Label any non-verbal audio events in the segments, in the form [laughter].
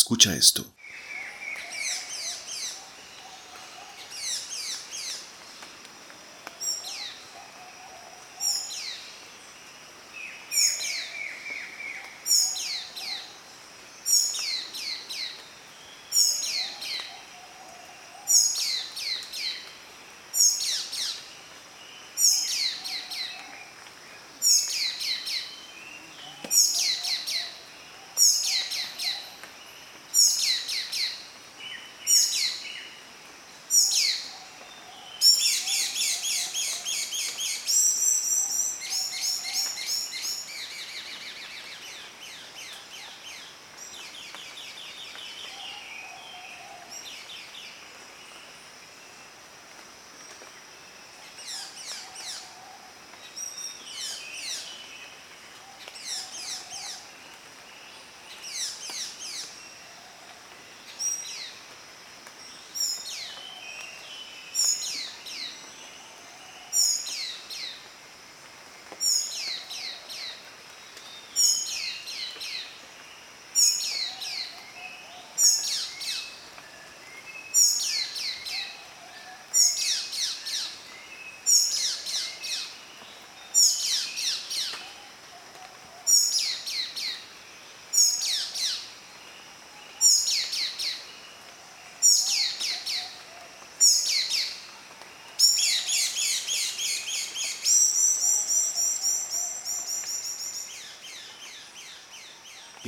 Escucha esto.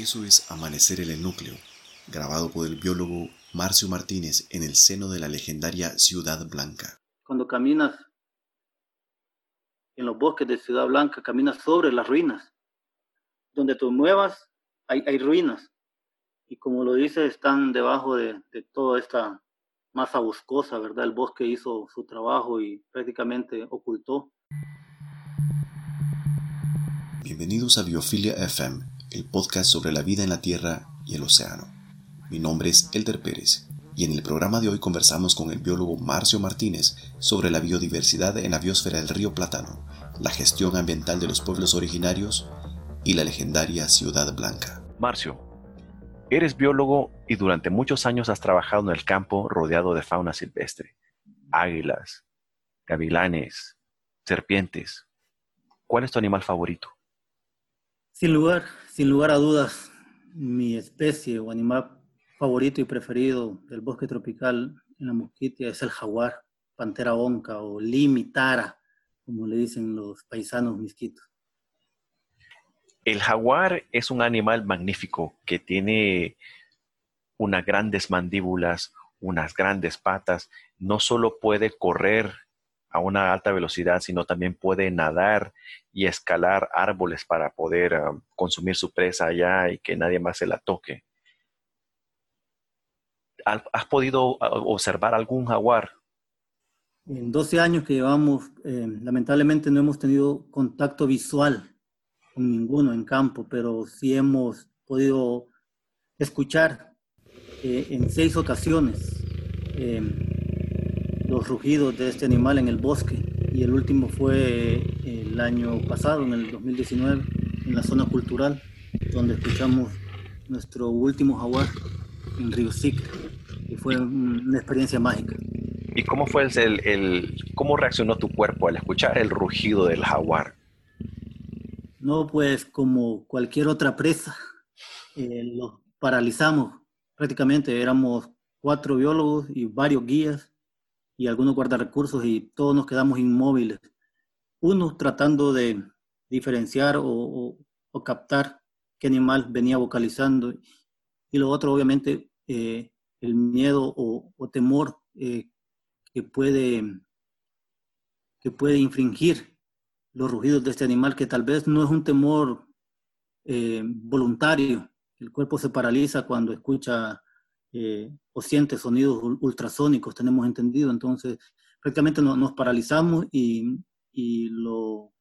Eso es Amanecer en el Núcleo, grabado por el biólogo Marcio Martínez en el seno de la legendaria Ciudad Blanca. Cuando caminas en los bosques de Ciudad Blanca, caminas sobre las ruinas. Donde tú muevas, hay, hay ruinas. Y como lo dice, están debajo de, de toda esta masa boscosa, ¿verdad? El bosque hizo su trabajo y prácticamente ocultó. Bienvenidos a Biofilia FM el podcast sobre la vida en la Tierra y el océano. Mi nombre es Elder Pérez y en el programa de hoy conversamos con el biólogo Marcio Martínez sobre la biodiversidad en la biosfera del río Plátano, la gestión ambiental de los pueblos originarios y la legendaria Ciudad Blanca. Marcio, eres biólogo y durante muchos años has trabajado en el campo rodeado de fauna silvestre, águilas, gavilanes, serpientes. ¿Cuál es tu animal favorito? Sin lugar, sin lugar a dudas, mi especie o animal favorito y preferido del bosque tropical en la mosquitia es el jaguar, pantera onca o limitara, como le dicen los paisanos misquitos. El jaguar es un animal magnífico que tiene unas grandes mandíbulas, unas grandes patas, no solo puede correr a una alta velocidad, sino también puede nadar y escalar árboles para poder ah, consumir su presa allá y que nadie más se la toque. ¿Has podido ah, observar algún jaguar? En 12 años que llevamos, eh, lamentablemente no hemos tenido contacto visual con ninguno en campo, pero sí hemos podido escuchar eh, en seis ocasiones eh, los rugidos de este animal en el bosque. Y el último fue el año pasado, en el 2019, en la zona cultural, donde escuchamos nuestro último jaguar en Río Sic, y fue una experiencia mágica. ¿Y cómo fue el, el, cómo reaccionó tu cuerpo al escuchar el rugido del jaguar? No, pues como cualquier otra presa, eh, los paralizamos prácticamente. Éramos cuatro biólogos y varios guías y algunos recursos y todos nos quedamos inmóviles. Uno tratando de diferenciar o, captar qué animal venía vocalizando y lo otro obviamente eh, el miedo o, temor eh, que, puede, que puede infringir los rugidos de este animal, que tal vez no es un temor eh, voluntario. El cuerpo se paraliza cuando escucha eh, o siente sonidos ultrasónicos, tenemos entendido. Entonces, prácticamente nos paralizamos y, y, lo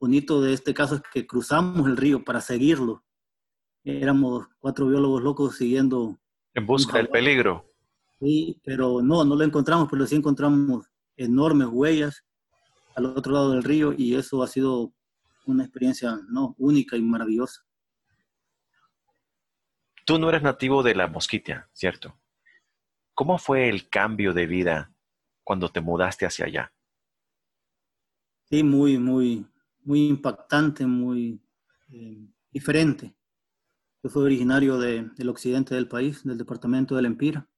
bonito de este caso es que cruzamos el río para seguirlo. Éramos cuatro biólogos locos siguiendo. En busca del peligro. Sí, pero no, no lo encontramos, pero sí encontramos enormes huellas al otro lado del río y eso ha sido una experiencia no única y maravillosa. Tú no eres nativo de la Mosquitia, ¿cierto? ¿Cómo fue el cambio de vida cuando te mudaste hacia allá? Sí, muy, muy, muy impactante, muy eh, diferente. Yo soy originario del occidente del país, del departamento del Empira,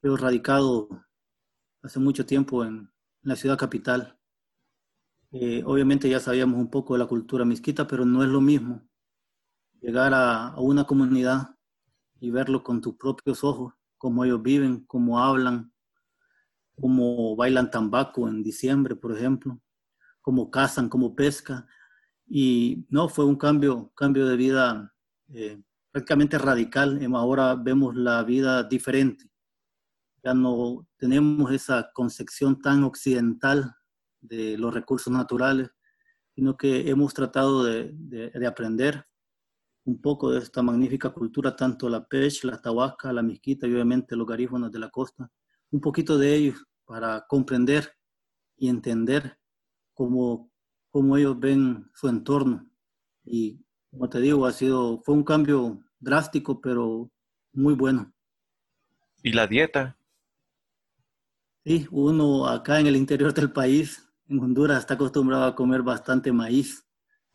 pero radicado hace mucho tiempo en, la ciudad capital. Eh, obviamente ya sabíamos un poco de la cultura misquita, pero no es lo mismo llegar a, una comunidad y verlo con tus propios ojos, cómo ellos viven, cómo hablan, cómo bailan tambaco en diciembre, por ejemplo, cómo cazan, cómo pescan. Y no, fue un cambio, cambio de vida eh, prácticamente radical. Ahora vemos la vida diferente. Ya no tenemos esa concepción tan occidental de los recursos naturales, sino que hemos tratado de, de, aprender un poco de esta magnífica cultura, tanto la pech, la tahuasca, la misquita y obviamente los garífonos de la costa, un poquito de ellos para comprender y entender cómo, cómo ellos ven su entorno. Y como te digo, ha sido, fue un cambio drástico, pero muy bueno. ¿Y la dieta? Sí, uno acá en el interior del país, en Honduras, está acostumbrado a comer bastante maíz,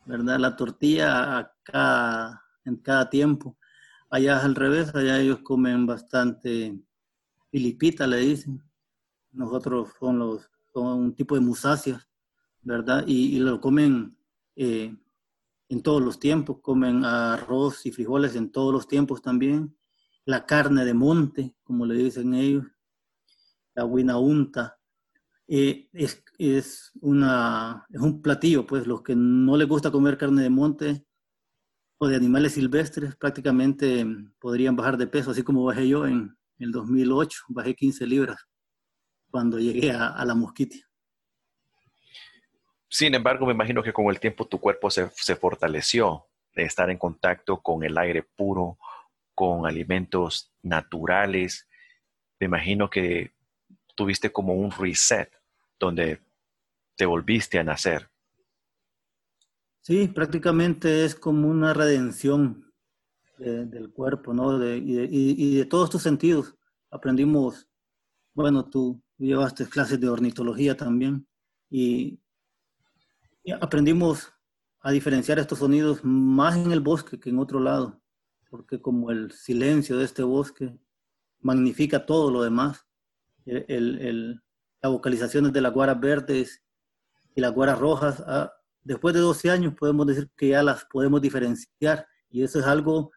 ¿verdad? La tortilla acá en cada tiempo. Allá es al revés, allá ellos comen bastante filipita, le dicen. Nosotros son los un tipo de musáceas, ¿verdad? Y, lo comen eh, en todos los tiempos, comen arroz y frijoles en todos los tiempos también. La carne de monte, como le dicen ellos, la huinaunta. Eh, es, es, una, es un platillo, pues los que no les gusta comer carne de monte o de animales silvestres prácticamente podrían bajar de peso, así como bajé yo en el 2008, bajé 15 libras cuando llegué a, a la mosquitia. Sin embargo, me imagino que con el tiempo tu cuerpo se, se fortaleció de estar en contacto con el aire puro, con alimentos naturales. Me imagino que tuviste como un reset donde te volviste a nacer. Sí, prácticamente es como una redención del cuerpo, ¿no? y, de, todos tus sentidos. Aprendimos, bueno, tú llevaste clases de ornitología también y aprendimos a diferenciar estos sonidos más en el bosque que en otro lado, porque como el silencio de este bosque magnifica todo lo demás, el, las vocalizaciones de las guaras verdes y las guaras rojas, ah, después de 12 años podemos decir que ya las podemos diferenciar y eso es algo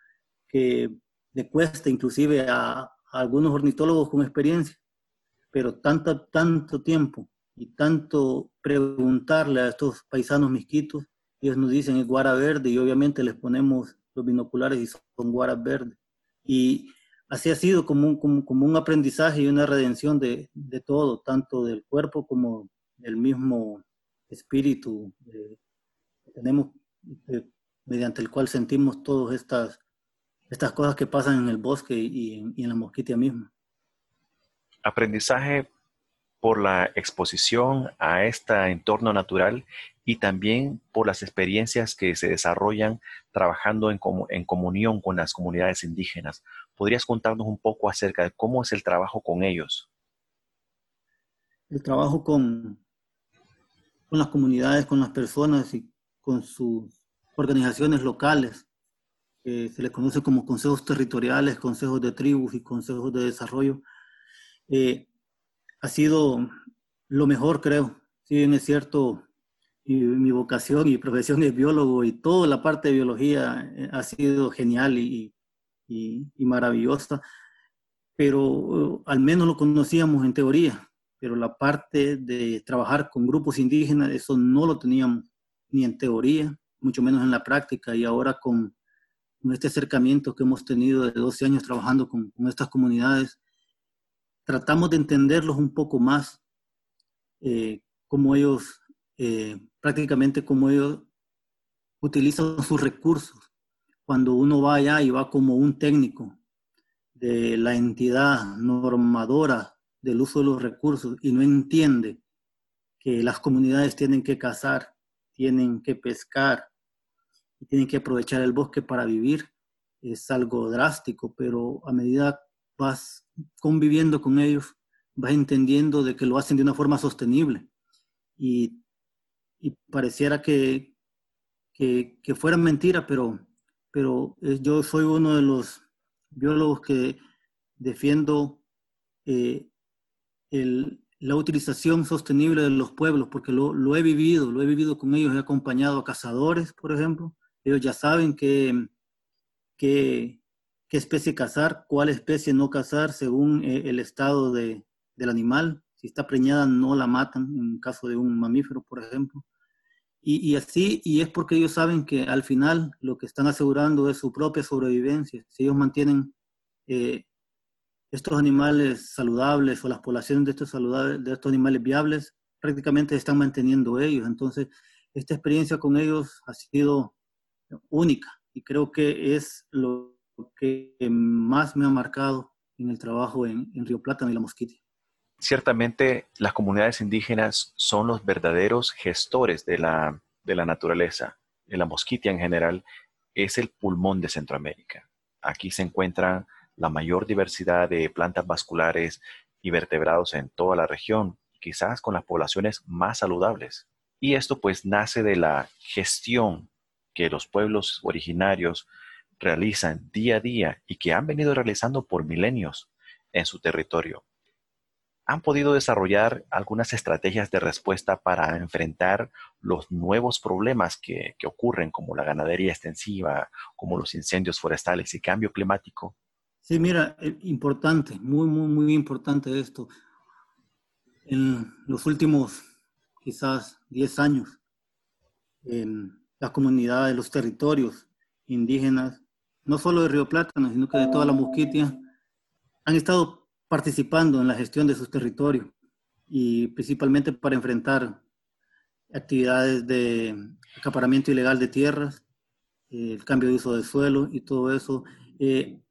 que le cuesta inclusive a, algunos ornitólogos con experiencia, pero tanto, tanto tiempo y tanto preguntarle a estos paisanos misquitos, ellos nos dicen es guara verde y obviamente les ponemos los binoculares y son guaras verdes. Y así ha sido como un, como, un aprendizaje y una redención de, de, todo, tanto del cuerpo como del mismo espíritu que tenemos, mediante el cual sentimos todas estas, estas cosas que pasan en el bosque y en, y en la mosquitia misma. Aprendizaje por la exposición a este entorno natural y también por las experiencias que se desarrollan trabajando en, en, comunión con las comunidades indígenas. ¿Podrías contarnos un poco acerca de cómo es el trabajo con ellos? El trabajo con, con las comunidades, con las personas y con sus organizaciones locales, que se les conoce como consejos territoriales, consejos de tribus y consejos de desarrollo. Eh, ha sido lo mejor, creo. Si bien es cierto, mi vocación y profesión es biólogo y toda la parte de biología eh, ha sido genial y, y, maravillosa, pero uh, al menos lo conocíamos en teoría, pero la parte de trabajar con grupos indígenas, eso no lo teníamos ni en teoría, mucho menos en la práctica, y ahora con, este acercamiento que hemos tenido de 12 años trabajando con, con estas comunidades, tratamos de entenderlos un poco más, eh, como ellos, eh, prácticamente como ellos utilizan sus recursos. Cuando uno va allá y va como un técnico de la entidad normadora del uso de los recursos y no entiende que las comunidades tienen que cazar, tienen que pescar tienen que aprovechar el bosque para vivir, es algo drástico, pero a medida vas conviviendo con ellos, vas entendiendo de que lo hacen de una forma sostenible. Y, pareciera que, que, que fuera mentira, pero, pero yo soy uno de los biólogos que defiendo eh, la utilización sostenible de los pueblos, porque lo, lo, he vivido, lo he vivido con ellos, he acompañado a cazadores, por ejemplo, ellos ya saben que qué, especie cazar, cuál especie no cazar según eh, el estado de, del animal. Si está preñada, no la matan, en caso de un mamífero, por ejemplo. Y, así, y es porque ellos saben que al final lo que están asegurando es su propia sobrevivencia. Si ellos mantienen eh, estos animales saludables o las poblaciones de estos, saludables, de estos animales viables, prácticamente están manteniendo ellos. Entonces, esta experiencia con ellos ha sido única y creo que es lo que más me ha marcado en el trabajo en, Río Plata y la Mosquitia. Ciertamente las comunidades indígenas son los verdaderos gestores de la, de la naturaleza. La Mosquitia en general es el pulmón de Centroamérica. Aquí se encuentra la mayor diversidad de plantas vasculares y vertebrados en toda la región, quizás con las poblaciones más saludables. Y esto pues nace de la gestión que los pueblos originarios realizan día a día y que han venido realizando por milenios en su territorio. Han podido desarrollar algunas estrategias de respuesta para enfrentar los nuevos problemas que, ocurren, como la ganadería extensiva, como los incendios forestales y cambio climático. Sí, mira, eh, importante, muy, muy, muy importante esto. En los últimos quizás 10 años, las comunidades, los territorios indígenas, no solo de Río Plátano, sino que de toda la Mosquitia, han estado participando en la gestión de sus territorios y principalmente para enfrentar actividades de acaparamiento ilegal de tierras, el cambio de uso de suelo y todo eso, eh,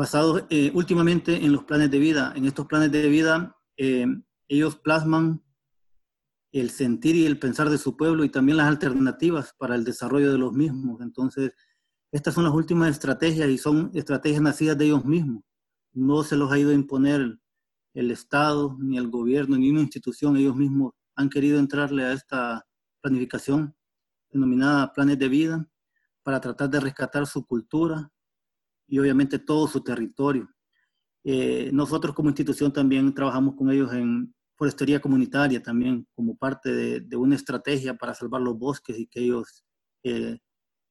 basado eh, últimamente en los planes de vida. En estos planes de vida, eh, ellos plasman el sentir y el pensar de su pueblo y también las alternativas para el desarrollo de los mismos. Entonces, estas son las últimas estrategias y son estrategias nacidas de ellos mismos. No se los ha ido a imponer el Estado, ni el gobierno, ni una institución. Ellos mismos han querido entrarle a esta planificación denominada planes de vida para tratar de rescatar su cultura y obviamente todo su territorio. Eh, nosotros como institución también trabajamos con ellos en forestería comunitaria también como parte de, una estrategia para salvar los bosques y que ellos eh,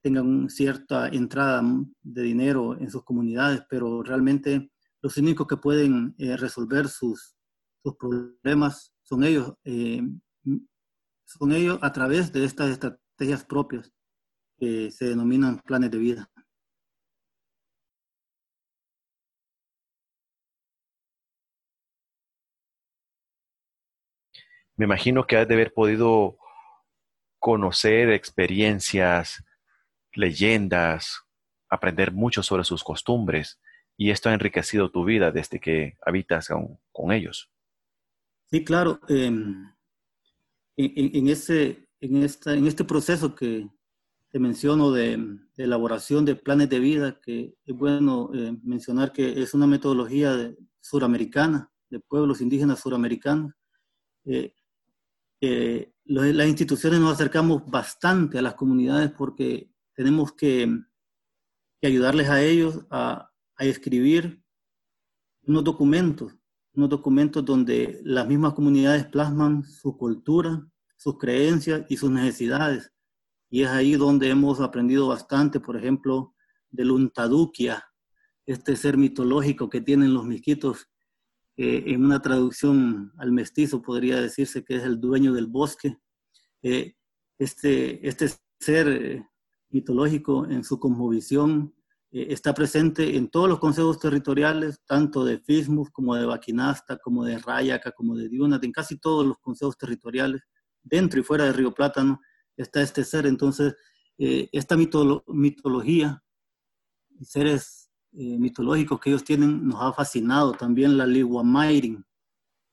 tengan cierta entrada de dinero en sus comunidades, pero realmente los únicos que pueden eh, resolver sus, sus, problemas son ellos, eh, son ellos a través de estas estrategias propias que se denominan planes de vida. Me imagino que has de haber podido conocer experiencias, leyendas, aprender mucho sobre sus costumbres y esto ha enriquecido tu vida desde que habitas con, ellos. Sí, claro. Em, en, ese, en, esta, en este proceso que te menciono de, elaboración de planes de vida, que es bueno eh, mencionar que es una metodología suramericana, de pueblos indígenas suramericanos. Eh, las instituciones nos acercamos bastante a las comunidades porque tenemos que, ayudarles a ellos a, escribir unos documentos, unos documentos donde las mismas comunidades plasman su cultura, sus creencias y sus necesidades. Y es ahí donde hemos aprendido bastante, por ejemplo, del Untadukia, este ser mitológico que tienen los misquitos eh, en una traducción al mestizo podría decirse que es el dueño del bosque. Eh, este, este ser eh, mitológico en su cosmovisión está presente en todos los consejos territoriales, tanto de Fismus como de Baquinasta, como de Rayaca, como de Diuna, en casi todos los consejos territoriales, dentro y fuera de Río Plátano, está este ser. Entonces, esta mitología, seres eh, mitológicos que ellos tienen nos ha fascinado. También la Liwamairin,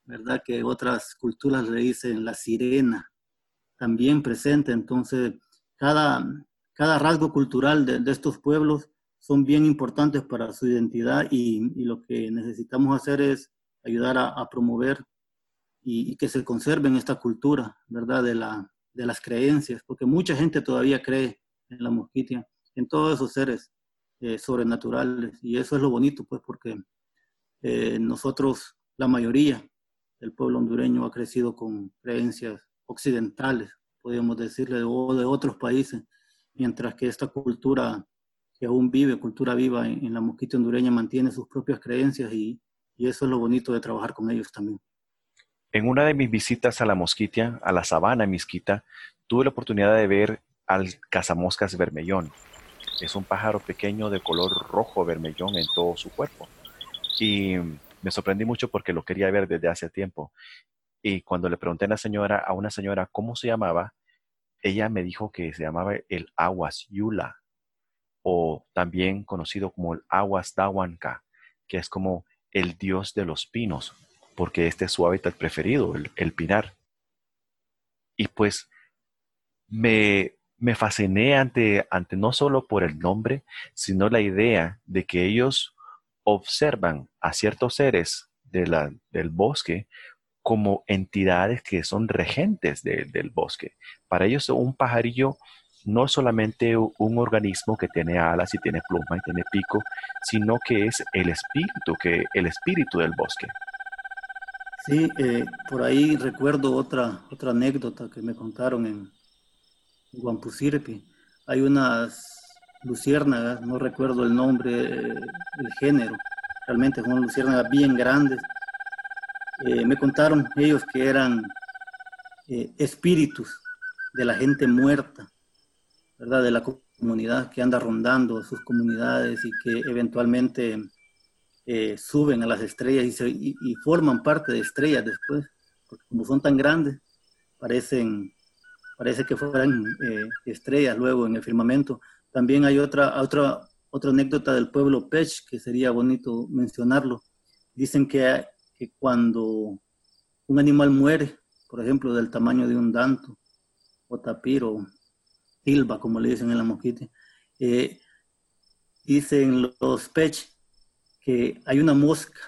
¿verdad? Que otras culturas le dicen la sirena, también presente. Entonces, cada, cada rasgo cultural de, estos pueblos son bien importantes para su identidad y, lo que necesitamos hacer es ayudar a, promover y, que se conserven esta cultura, ¿verdad? De, la, de las creencias, porque mucha gente todavía cree en la mosquitia, en todos esos seres eh, sobrenaturales. Y eso es lo bonito, pues, porque eh, nosotros, la mayoría del pueblo hondureño ha crecido con creencias occidentales, podríamos decirle, o de otros países, mientras que esta cultura que aún vive, cultura viva en, la mosquita hondureña, mantiene sus propias creencias y, y, eso es lo bonito de trabajar con ellos también. En una de mis visitas a la mosquitia, a la sabana misquita, tuve la oportunidad de ver al cazamoscas vermellón. Es un pájaro pequeño de color rojo vermellón en todo su cuerpo. Y me sorprendí mucho porque lo quería ver desde hace tiempo. Y cuando le pregunté a una señora, a una señora cómo se llamaba, ella me dijo que se llamaba el aguas yula o también conocido como el Aguas Dawanka, que es como el dios de los pinos, porque este es su hábitat preferido, el, pinar. Y pues me, me fasciné ante, ante no solo por el nombre, sino la idea de que ellos observan a ciertos seres de la, del bosque como entidades que son regentes del bosque. Para ellos un pajarillo no es solamente un organismo que tiene alas y tiene pluma y tiene pico, sino que es el espíritu, que el espíritu del bosque. Sí, eh, por ahí recuerdo otra, otra anécdota que me contaron en Guampusirpi. Hay unas luciérnagas, no recuerdo el nombre, eh, el género, realmente son luciérnagas bien grandes. Eh, me contaron ellos que eran espíritus de la gente muerta ¿verdad? de la comunidad que anda rondando sus comunidades y que eventualmente eh, suben a las estrellas y, forman parte de estrellas después, porque como son tan grandes, parecen, parece que fueran eh, estrellas luego en el firmamento. También hay otra, otra, otra anécdota del pueblo Pech que sería bonito mencionarlo. Dicen que, que cuando un animal muere, por ejemplo, del tamaño de un danto o tapiro silva, como le dicen en la mosquita. Eh, dicen los pech que hay una mosca.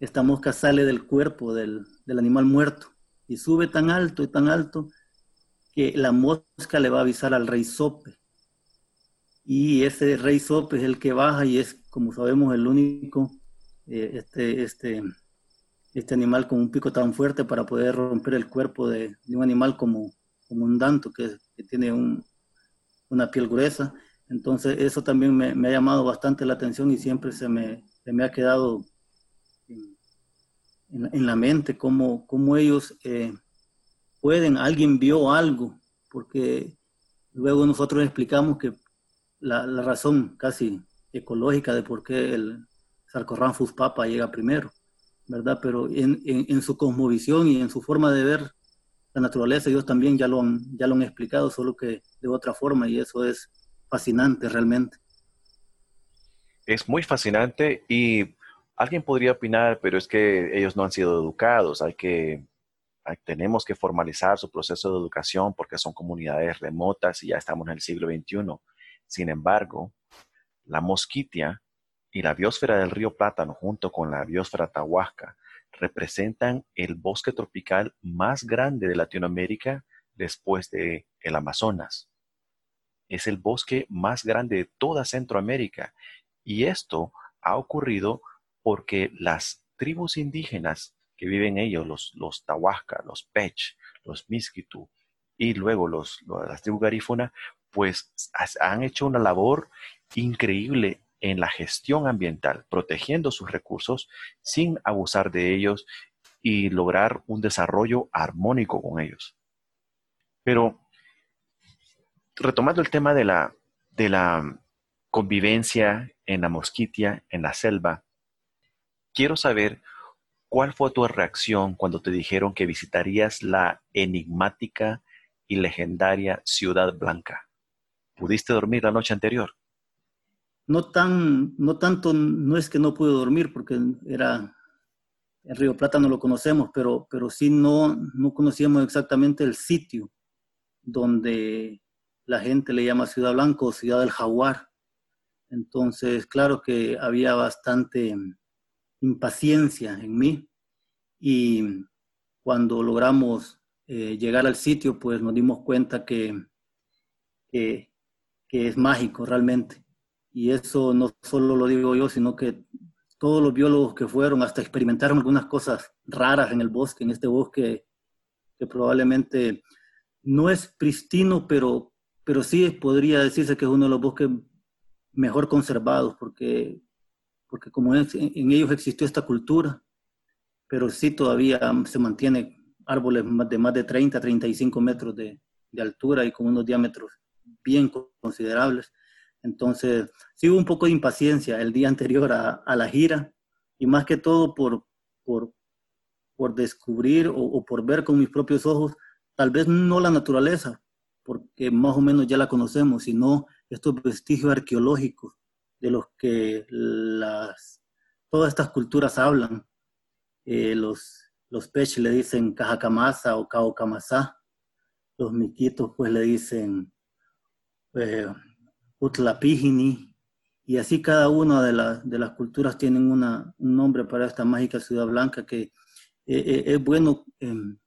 Esta mosca sale del cuerpo del, animal muerto y sube tan alto y tan alto que la mosca le va a avisar al rey Sope. Y ese rey Sope es el que baja y es, como sabemos, el único, eh, este, este, este animal con un pico tan fuerte para poder romper el cuerpo de, un animal como, como un danto que, tiene una piel gruesa. Entonces eso también me, ha llamado bastante la atención y siempre se me, me ha quedado en, la mente cómo, cómo ellos eh, pueden, alguien vio algo, porque luego nosotros explicamos que la, razón casi ecológica de por qué el Sarcorramphus papa llega primero, ¿verdad? Pero en, en, su cosmovisión y en su forma de ver la naturaleza, ellos también ya lo han, ya lo han explicado, solo que de otra forma, y eso es fascinante realmente. Es muy fascinante y alguien podría opinar, pero es que ellos no han sido educados, hay que, tenemos que formalizar su proceso de educación porque son comunidades remotas y ya estamos en el siglo XXI. Sin embargo, la mosquitia y la biosfera del río Plátano junto con la biosfera Tahuasca representan el bosque tropical más grande de Latinoamérica después de el Amazonas. Es el bosque más grande de toda Centroamérica y esto ha ocurrido porque las tribus indígenas que viven ellos, los, los Tahuasca, los Pech, los Miskitu y luego los, las tribus garífuna, pues han hecho una labor increíble en la gestión ambiental, protegiendo sus recursos sin abusar de ellos y lograr un desarrollo armónico con ellos. Pero retomando el tema de la, de la convivencia en la mosquitia, en la selva, quiero saber cuál fue tu reacción cuando te dijeron que visitarías la enigmática y legendaria Ciudad Blanca. ¿Pudiste dormir la noche anterior? no tan, no tanto, no es que no pude dormir porque era, el Río Plata no lo conocemos, pero, pero sí no, no conocíamos exactamente el sitio donde la gente le llama Ciudad Blanca o Ciudad del Jaguar. Entonces, claro que había bastante impaciencia en mí y cuando logramos eh, llegar al sitio, pues nos dimos cuenta que, que, es mágico realmente. Y eso no solo lo digo yo, sino que todos los biólogos que fueron hasta experimentaron algunas cosas raras en el bosque, en este bosque que probablemente no es pristino, pero, pero sí podría decirse que es uno de los bosques mejor conservados, porque, porque como en ellos existió esta cultura, pero sí todavía se mantiene árboles de más de 30, 35 metros de, de altura y con unos diámetros bien considerables. Entonces, sí hubo un poco de impaciencia el día anterior a, a la gira y más que todo por, por, por descubrir o, o, por ver con mis propios ojos, tal vez no la naturaleza, porque más o menos ya la conocemos, sino estos vestigios arqueológicos de los que las, todas estas culturas hablan. Eh, los los peches le dicen Cajacamasa o Caocamasa. Los miquitos pues le dicen eh, Utlapijini. Y así cada una de, de las culturas tienen una, un nombre para esta mágica ciudad blanca que eh, eh, es bueno em,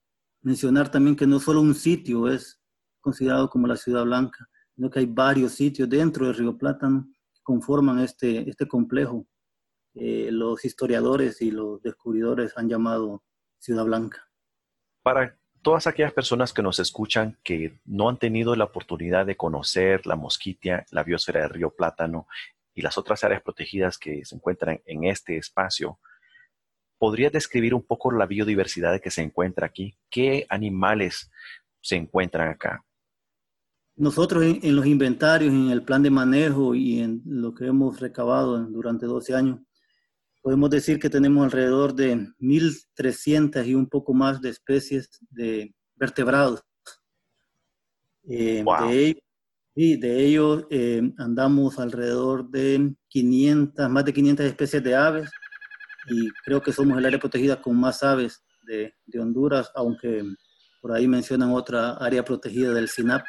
mencionar también que no solo un sitio es considerado como la ciudad blanca, sino que hay varios sitios dentro del río Plátano conforman este, este complejo. los historiadores y los descubridores han llamado Ciudad Blanca. Para todas aquellas personas que nos escuchan que no han tenido la oportunidad de conocer la mosquitia, la biosfera del río Plátano y las otras áreas protegidas que se encuentran en este espacio, ¿podría describir un poco la biodiversidad que se encuentra aquí? ¿Qué animales se encuentran acá? Nosotros en, los inventarios, en el plan de manejo y en lo que hemos recabado durante 12 años, podemos decir que tenemos alrededor de 1.300 y un poco más de especies de vertebrados. Eh, de ellos, de ellos eh, andamos alrededor de 500, más de 500 especies de aves y creo que somos el área protegida con más aves de, de Honduras, aunque por ahí mencionan otra área protegida del SINAP,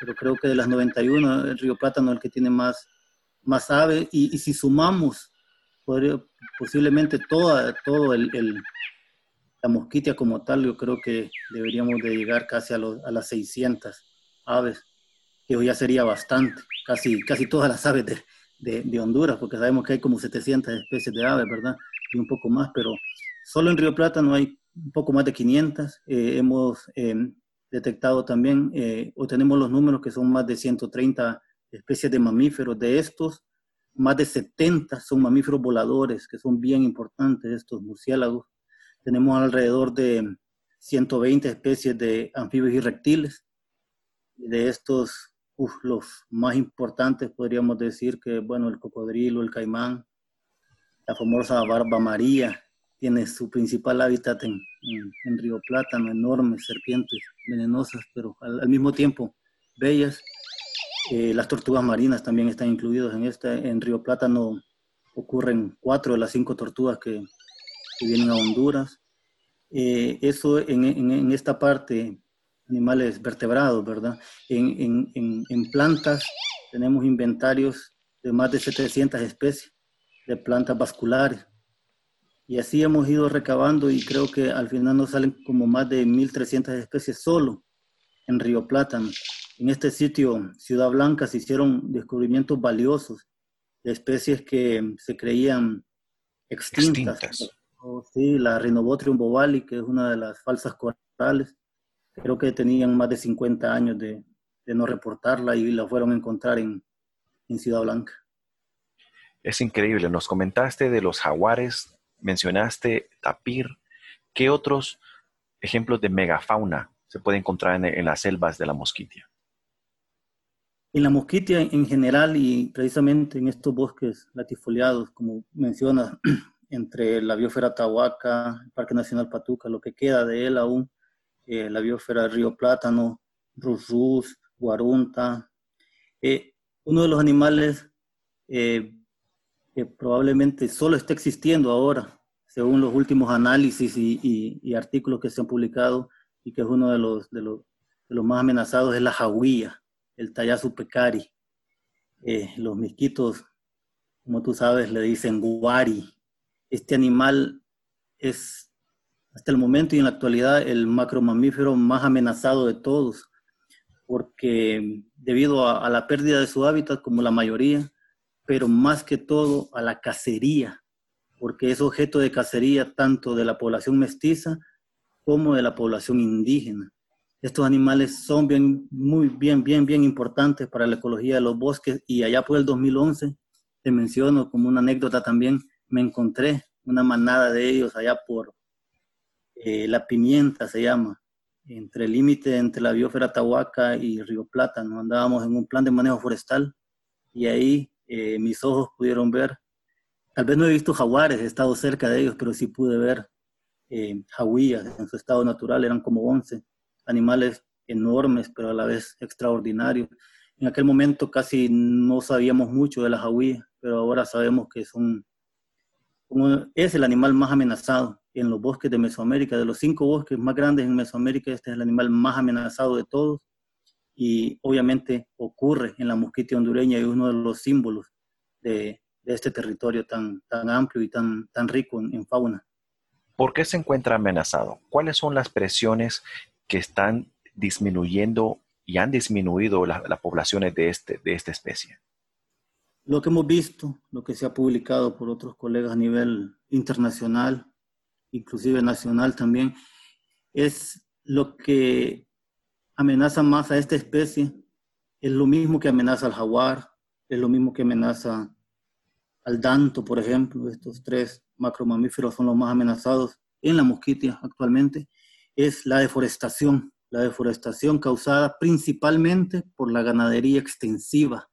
pero creo que de las 91 el río Plátano es el que tiene más, más aves y, y si sumamos podría, posiblemente toda, todo el, la mosquitia como tal, yo creo que deberíamos de llegar casi a, a las 600 aves, que ya sería bastante, casi, casi todas las aves de, de, de, Honduras, porque sabemos que hay como 700 especies de aves, ¿verdad? Y un poco más, pero solo en Río Plata no hay un poco más de 500. Eh, hemos eh, detectado también, eh, o tenemos los números que son más de 130 especies de mamíferos. De estos, más de 70 son mamíferos voladores, que son bien importantes estos murciélagos. Tenemos alrededor de 120 especies de anfibios y reptiles. De estos, los más importantes podríamos decir que, bueno, el cocodrilo, el caimán, la famosa barba maría, tiene su principal hábitat en, en, Río Plátano, enormes serpientes venenosas, pero al mismo tiempo bellas eh, las tortugas marinas también están incluidas en este. En Río Plátano ocurren cuatro de las cinco tortugas que, vienen a Honduras. Eh, eso en, en, esta parte, animales vertebrados, ¿verdad? En, en, plantas tenemos inventarios de más de 700 especies de plantas vasculares. Y así hemos ido recabando y creo que al final nos salen como más de 1.300 especies solo en Río Plátano. En este sitio, Ciudad Blanca, se hicieron descubrimientos valiosos de especies que se creían extintas. sí, la Rhinobotrium bovali, que es una de las falsas corales, creo que tenían más de 50 años de, no reportarla y la fueron a encontrar en, en Ciudad Blanca. Es increíble. Nos comentaste de los jaguares, mencionaste tapir. ¿Qué otros ejemplos de megafauna se puede encontrar en, las selvas de la mosquitia? En la mosquitia en general y precisamente en estos bosques latifoliados, como menciona, [clears throat] entre la biosfera Tahuaca, Parque Nacional Patuca, lo que queda de él aún, eh, la biosfera Río Plátano, Rus Guarunta. Eh, uno de los animales eh, que probablemente solo está existiendo ahora, según los últimos análisis y, artículos que se han publicado, y que es uno de los, más amenazados, es la jauía el Tayasu pecari. Eh, los misquitos como tú sabes, le dicen guari. Este animal es hasta el momento y en la actualidad el macromamífero más amenazado de todos, porque debido a, la pérdida de su hábitat, como la mayoría, pero más que todo a la cacería, porque es objeto de cacería tanto de la población mestiza como de la población indígena. Estos animales son bien, muy bien, bien, bien importantes para la ecología de los bosques y allá por el 2011, te menciono como una anécdota también, me encontré una manada de ellos allá por eh, La Pimienta, se llama, entre el límite entre la biosfera Tahuaca y Río Plata. Andábamos en un plan de manejo forestal y ahí eh, mis ojos pudieron ver, tal vez no he visto jaguares, he estado cerca de ellos, pero sí pude ver eh, en su estado natural, eran como 11 animales enormes, pero a la vez extraordinarios. En aquel momento casi no sabíamos mucho de las jaguías, pero ahora sabemos que es el animal más amenazado en los bosques de Mesoamérica. De los cinco bosques más grandes en Mesoamérica, este es el animal más amenazado de todos y obviamente ocurre en la mosquitia hondureña y es uno de los símbolos de, este territorio tan, tan amplio y tan, tan rico en, fauna. ¿Por qué se encuentra amenazado? ¿Cuáles son las presiones que están disminuyendo y han disminuido las poblaciones de, este, de esta especie? Lo que hemos visto, lo que se ha publicado por otros colegas a nivel internacional, inclusive nacional también, es lo que amenaza más a esta especie, es lo mismo que amenaza al jaguar, es lo mismo que amenaza al danto, por ejemplo, estos tres macromamíferos son los más amenazados en la mosquitia actualmente, es la deforestación, la deforestación causada principalmente por la ganadería extensiva.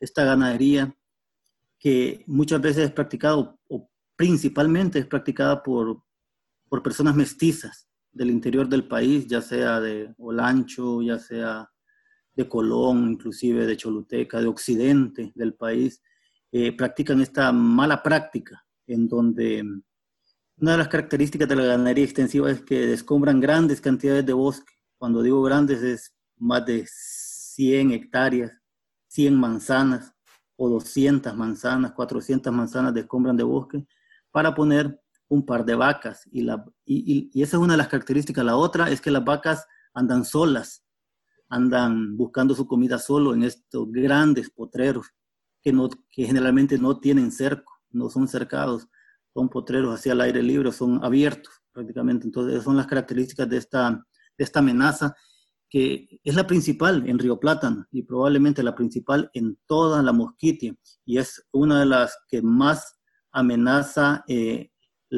Esta ganadería que muchas veces es practicada, o principalmente es practicada por, por personas mestizas del interior del país, ya sea de Olancho, ya sea de Colón, inclusive de Choluteca, de Occidente del país, eh, practican esta mala práctica en donde una de las características de la ganadería extensiva es que descombran grandes cantidades de bosque. Cuando digo grandes es más de 100 hectáreas, 100 manzanas o 200 manzanas, 400 manzanas descombran de bosque para poner un par de vacas. Y, la, y, esa es una de las características. La otra es que las vacas andan solas, andan buscando su comida solo en estos grandes potreros que, no, que generalmente no tienen cerco, no son cercados, son potreros hacia el aire libre, son abiertos prácticamente. Entonces, son las características de esta, de esta amenaza que es la principal en Río Plátano y probablemente la principal en toda la mosquitia y es una de las que más amenaza eh,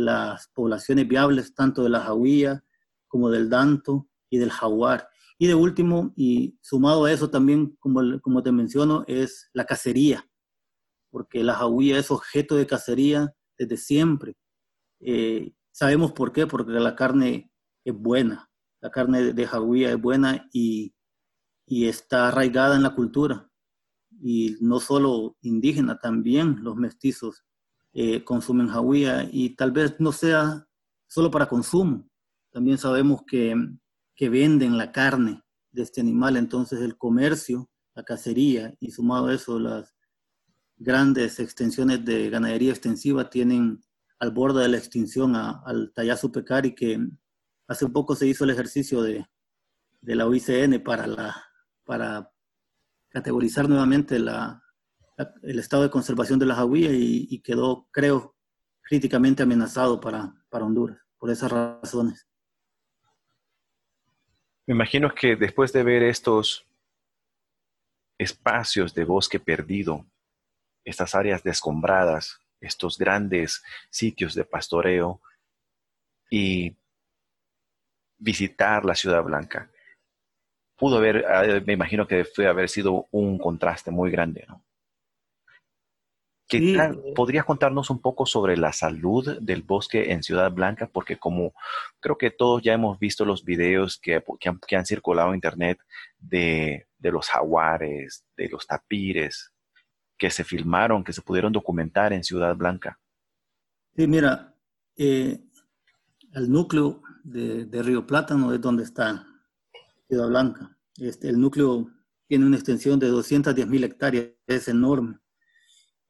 las poblaciones viables tanto de la jaguía como del danto y del jaguar. Y de último, y sumado a eso también, como, como te menciono, es la cacería, porque la jaguía es objeto de cacería desde siempre. Eh, sabemos por qué, porque la carne es buena, la carne de jaguía es buena y, y está arraigada en la cultura. Y no solo indígena, también los mestizos eh, consumen jauía y tal vez no sea solo para consumo. También sabemos que, que venden la carne de este animal, entonces el comercio, la cacería y sumado a eso las grandes extensiones de ganadería extensiva tienen al borde de la extinción al tallazo pecari que hace poco se hizo el ejercicio de, de la OICN para, la, para categorizar nuevamente la, el estado de conservación de la jaguía y, quedó, creo, críticamente amenazado para, para Honduras, por esas razones. Me imagino que después de ver estos espacios de bosque perdido, estas áreas descombradas, estos grandes sitios de pastoreo y visitar la Ciudad Blanca, pudo haber, eh, me imagino que fue haber sido un contraste muy grande, ¿no? ¿Podrías contarnos un poco sobre la salud del bosque en Ciudad Blanca? Porque como creo que todos ya hemos visto los videos que, han, circulado en Internet de, los jaguares, de los tapires, que se filmaron, que se pudieron documentar en Ciudad Blanca. Sí, mira, eh, el núcleo de, Río Plátano es donde está Ciudad Blanca. Este, el núcleo tiene una extensión de 210 mil hectáreas, es enorme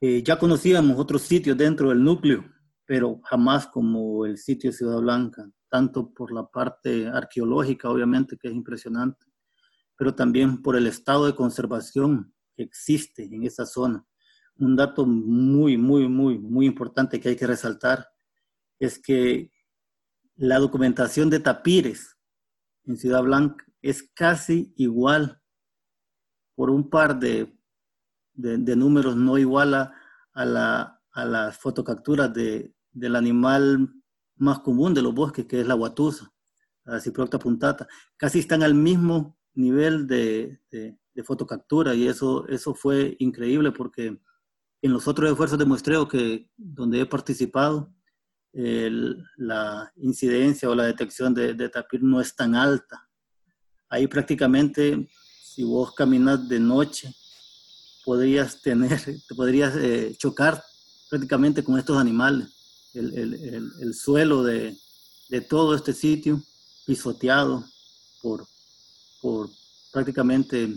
Eh, ya conocíamos otros sitios dentro del núcleo, pero jamás como el sitio de Ciudad Blanca, tanto por la parte arqueológica, obviamente, que es impresionante, pero también por el estado de conservación que existe en esa zona. Un dato muy, muy, muy, muy importante que hay que resaltar es que la documentación de tapires en Ciudad Blanca es casi igual por un par de, de, números, no igual a, la, a las fotocapturas de, del animal más común de los bosques, que es la guatusa, la ciprocta puntata. Casi están al mismo nivel de, de, fotocaptura y eso, eso fue increíble porque en los otros esfuerzos de muestreo que, donde he participado, la incidencia o la detección de, de, tapir no es tan alta. Ahí prácticamente, si vos caminas de noche, podrías tener, te podrías eh, chocar prácticamente con estos animales. El, el, el, suelo de, de, todo este sitio pisoteado por, por prácticamente,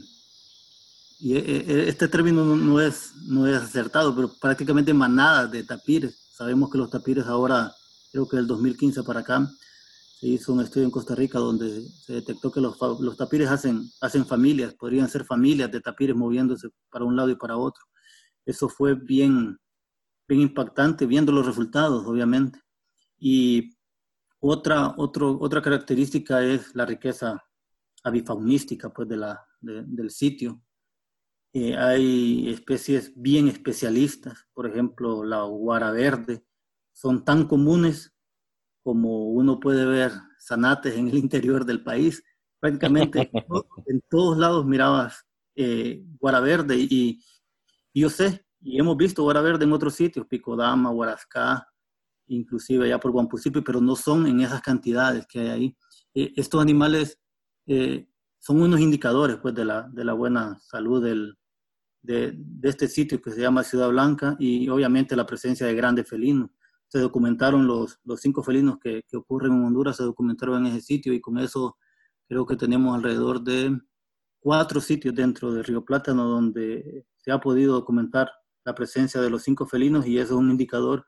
y eh, eh, este término no es, no es acertado, pero prácticamente manadas de tapires Sabemos que los tapires ahora, creo que del 2015 para acá, se hizo un estudio en Costa Rica donde se detectó que los, los tapires hacen, hacen familias, podrían ser familias de tapires moviéndose para un lado y para otro. Eso fue bien, bien impactante viendo los resultados, obviamente. Y otra, otro, otra característica es la riqueza avifaunística pues, de la, del sitio. Eh, hay especies bien especialistas, por ejemplo, la guara verde, son tan comunes como uno puede ver zanates en el interior del país. Prácticamente [laughs] en todos lados mirabas eh, guara verde y, yo sé, y hemos visto guara verde en otros sitios, Picodama, Huarasca, inclusive allá por Guampucipi, pero no son en esas cantidades que hay ahí. Eh, estos animales son unos indicadores pues, de, la, de la buena salud del, de, este sitio que se llama Ciudad Blanca y obviamente la presencia de grandes felinos. Se documentaron los, los cinco felinos que, que, ocurren en Honduras, se documentaron en ese sitio y con eso creo que tenemos alrededor de cuatro sitios dentro de Río Plátano donde se ha podido documentar la presencia de los cinco felinos y eso es un indicador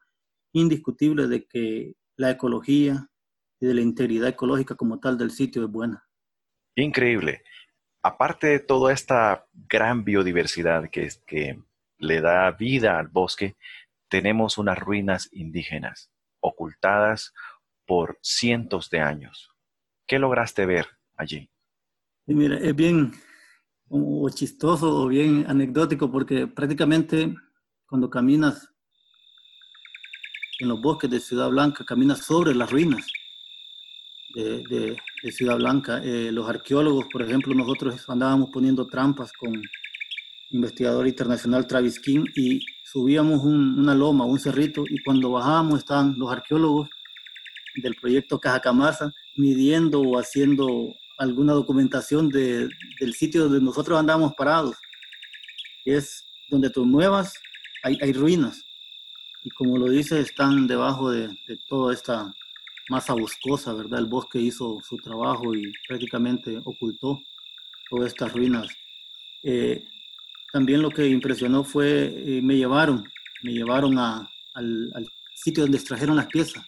indiscutible de que la ecología y de la integridad ecológica como tal del sitio es buena. Increíble aparte de toda esta gran biodiversidad que, que le da vida al bosque, tenemos unas ruinas indígenas ocultadas por cientos de años. ¿Qué lograste ver allí? mira, es bien chistoso o bien anecdótico porque prácticamente cuando caminas en los bosques de Ciudad Blanca, caminas sobre las ruinas de, Ciudad Blanca. Eh, los arqueólogos, por ejemplo, nosotros andábamos poniendo trampas con investigador internacional Travis King y subíamos una loma, un cerrito, y cuando bajábamos estaban los arqueólogos del proyecto Cajacamasa midiendo o haciendo alguna documentación de, del sitio donde nosotros andábamos parados. Es donde tú muevas, hay, hay ruinas. Y como lo dice, están debajo de, de toda esta masa boscosa, ¿verdad? El bosque hizo su trabajo y prácticamente ocultó todas estas ruinas. Eh, también lo que impresionó fue, eh, me llevaron, me llevaron a, al, sitio donde extrajeron las piezas.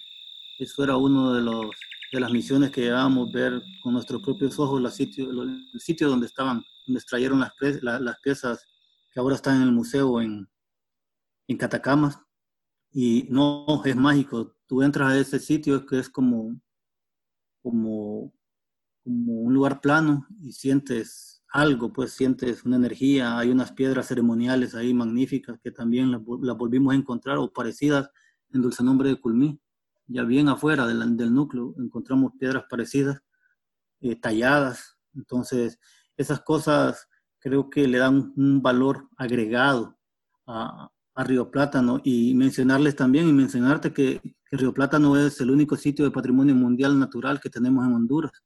Eso era uno de, los, de las misiones que llevábamos ver con nuestros propios ojos, el sitio donde estaban, donde extrayeron las, las piezas que ahora están en el museo en, en Catacamas. Y no, es mágico, tú entras a ese sitio que es como, como, como un lugar plano y sientes algo, pues sientes una energía, hay unas piedras ceremoniales ahí magníficas que también las, volvimos a encontrar o parecidas en Dulce Nombre de Culmí. Ya bien afuera del, del núcleo encontramos piedras parecidas, eh, talladas. Entonces, esas cosas creo que le dan un valor agregado a, a Río Plátano y mencionarles también y mencionarte que, que, Río Plátano es el único sitio de patrimonio mundial natural que tenemos en Honduras.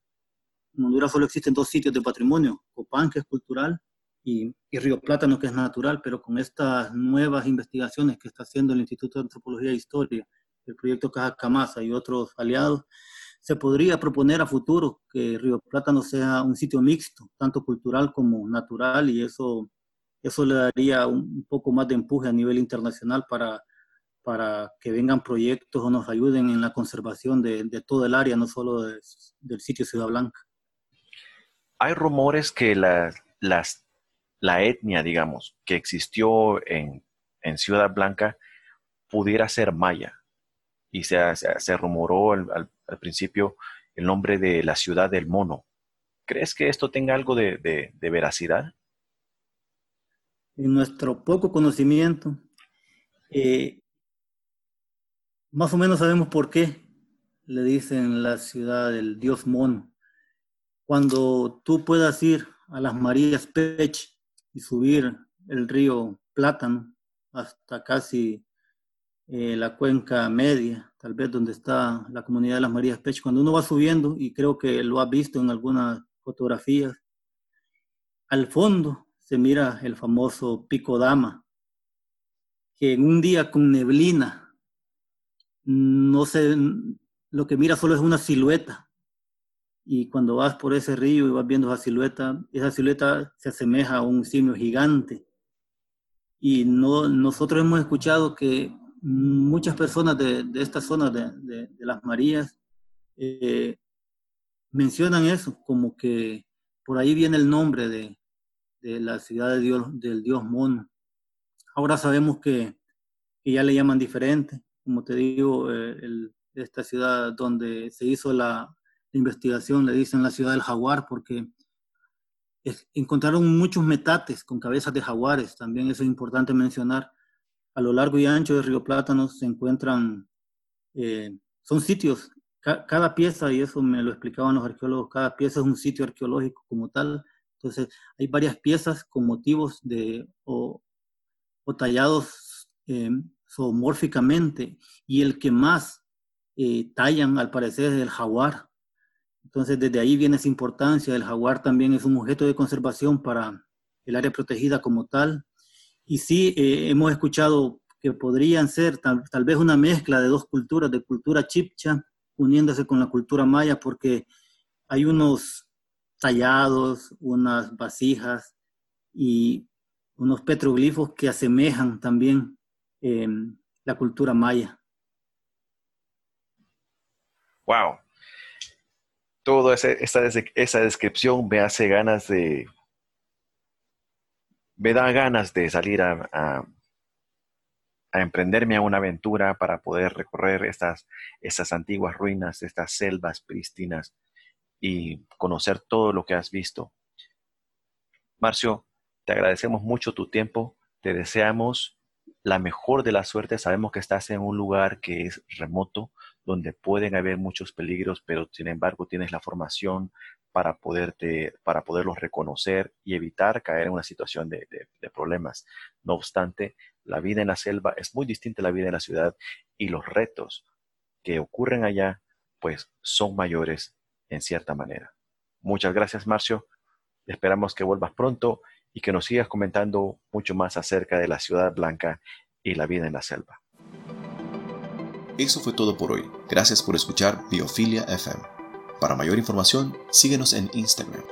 En Honduras solo existen dos sitios de patrimonio, Copán, que es cultural, y, Río Plátano, que es natural, pero con estas nuevas investigaciones que está haciendo el Instituto de Antropología e Historia, el proyecto Caja Camasa y otros aliados, se podría proponer a futuro que Río Plátano sea un sitio mixto, tanto cultural como natural, y eso eso le daría un poco más de empuje a nivel internacional para, para que vengan proyectos o nos ayuden en la conservación de, de el área, no solo del sitio Ciudad Blanca. Hay rumores que la, la etnia, digamos, que existió en, en Ciudad Blanca pudiera ser maya. Y se, rumoró al, al, principio el nombre de la ciudad del mono. ¿Crees que esto tenga algo de veracidad? En nuestro poco conocimiento, eh, más o menos sabemos por qué le dicen la ciudad del dios mono. Cuando tú puedas ir a las Marías Pech y subir el río Plátano hasta casi eh, la cuenca media, tal vez donde está la comunidad de las Marías Pech, cuando uno va subiendo, y creo que lo ha visto en algunas fotografías, al fondo se mira el famoso Pico Dama, que en un día con neblina, no sé, lo que mira solo es una silueta. Y cuando vas por ese río y vas viendo esa silueta, esa silueta se asemeja a un simio gigante. Y no, nosotros hemos escuchado que muchas personas de, de esta zona de, de, las Marías eh, mencionan eso, como que por ahí viene el nombre de, de la ciudad de Dios, del dios Mono. Ahora sabemos que, que ya le llaman diferente, como te digo, eh, esta ciudad donde se hizo la, investigación, le dicen la ciudad del jaguar, porque encontraron muchos metates con cabezas de jaguares, también eso es importante mencionar. A lo largo y ancho de Río Plátano se encuentran, eh, son sitios, cada pieza, y eso me lo explicaban los arqueólogos, cada pieza es un sitio arqueológico como tal, entonces, hay varias piezas con motivos de, o, tallados eh, zoomórficamente, y el que más eh, tallan, al parecer, es el jaguar. Entonces, desde ahí viene esa importancia. El jaguar también es un objeto de conservación para el área protegida como tal. Y sí, eh, hemos escuchado que podrían ser tal, tal, vez una mezcla de dos culturas, de cultura chipcha uniéndose con la cultura maya, porque hay unos tallados, unas vasijas y unos petroglifos que asemejan también em, la cultura maya. Wow. Toda esa, descripción me hace ganas de. me da ganas de salir a, a, emprenderme a una aventura para poder recorrer estas, estas antiguas ruinas, estas selvas prístinas y conocer todo lo que has visto. Marcio, te agradecemos mucho tu tiempo, te deseamos la mejor de la suerte. Sabemos que estás en un lugar que es remoto, donde pueden haber muchos peligros, pero sin embargo tienes la formación para, poderte, para poderlos reconocer y evitar caer en una situación de, problemas. No obstante, la vida en la selva es muy distinta a la vida en la ciudad y los retos que ocurren allá, pues son mayores en cierta manera. Muchas gracias, Marcio. Esperamos que vuelvas pronto y que nos sigas comentando mucho más acerca de la Ciudad Blanca y la vida en la selva. Eso fue todo por hoy. Gracias por escuchar Biofilia FM. Para mayor información, síguenos en Instagram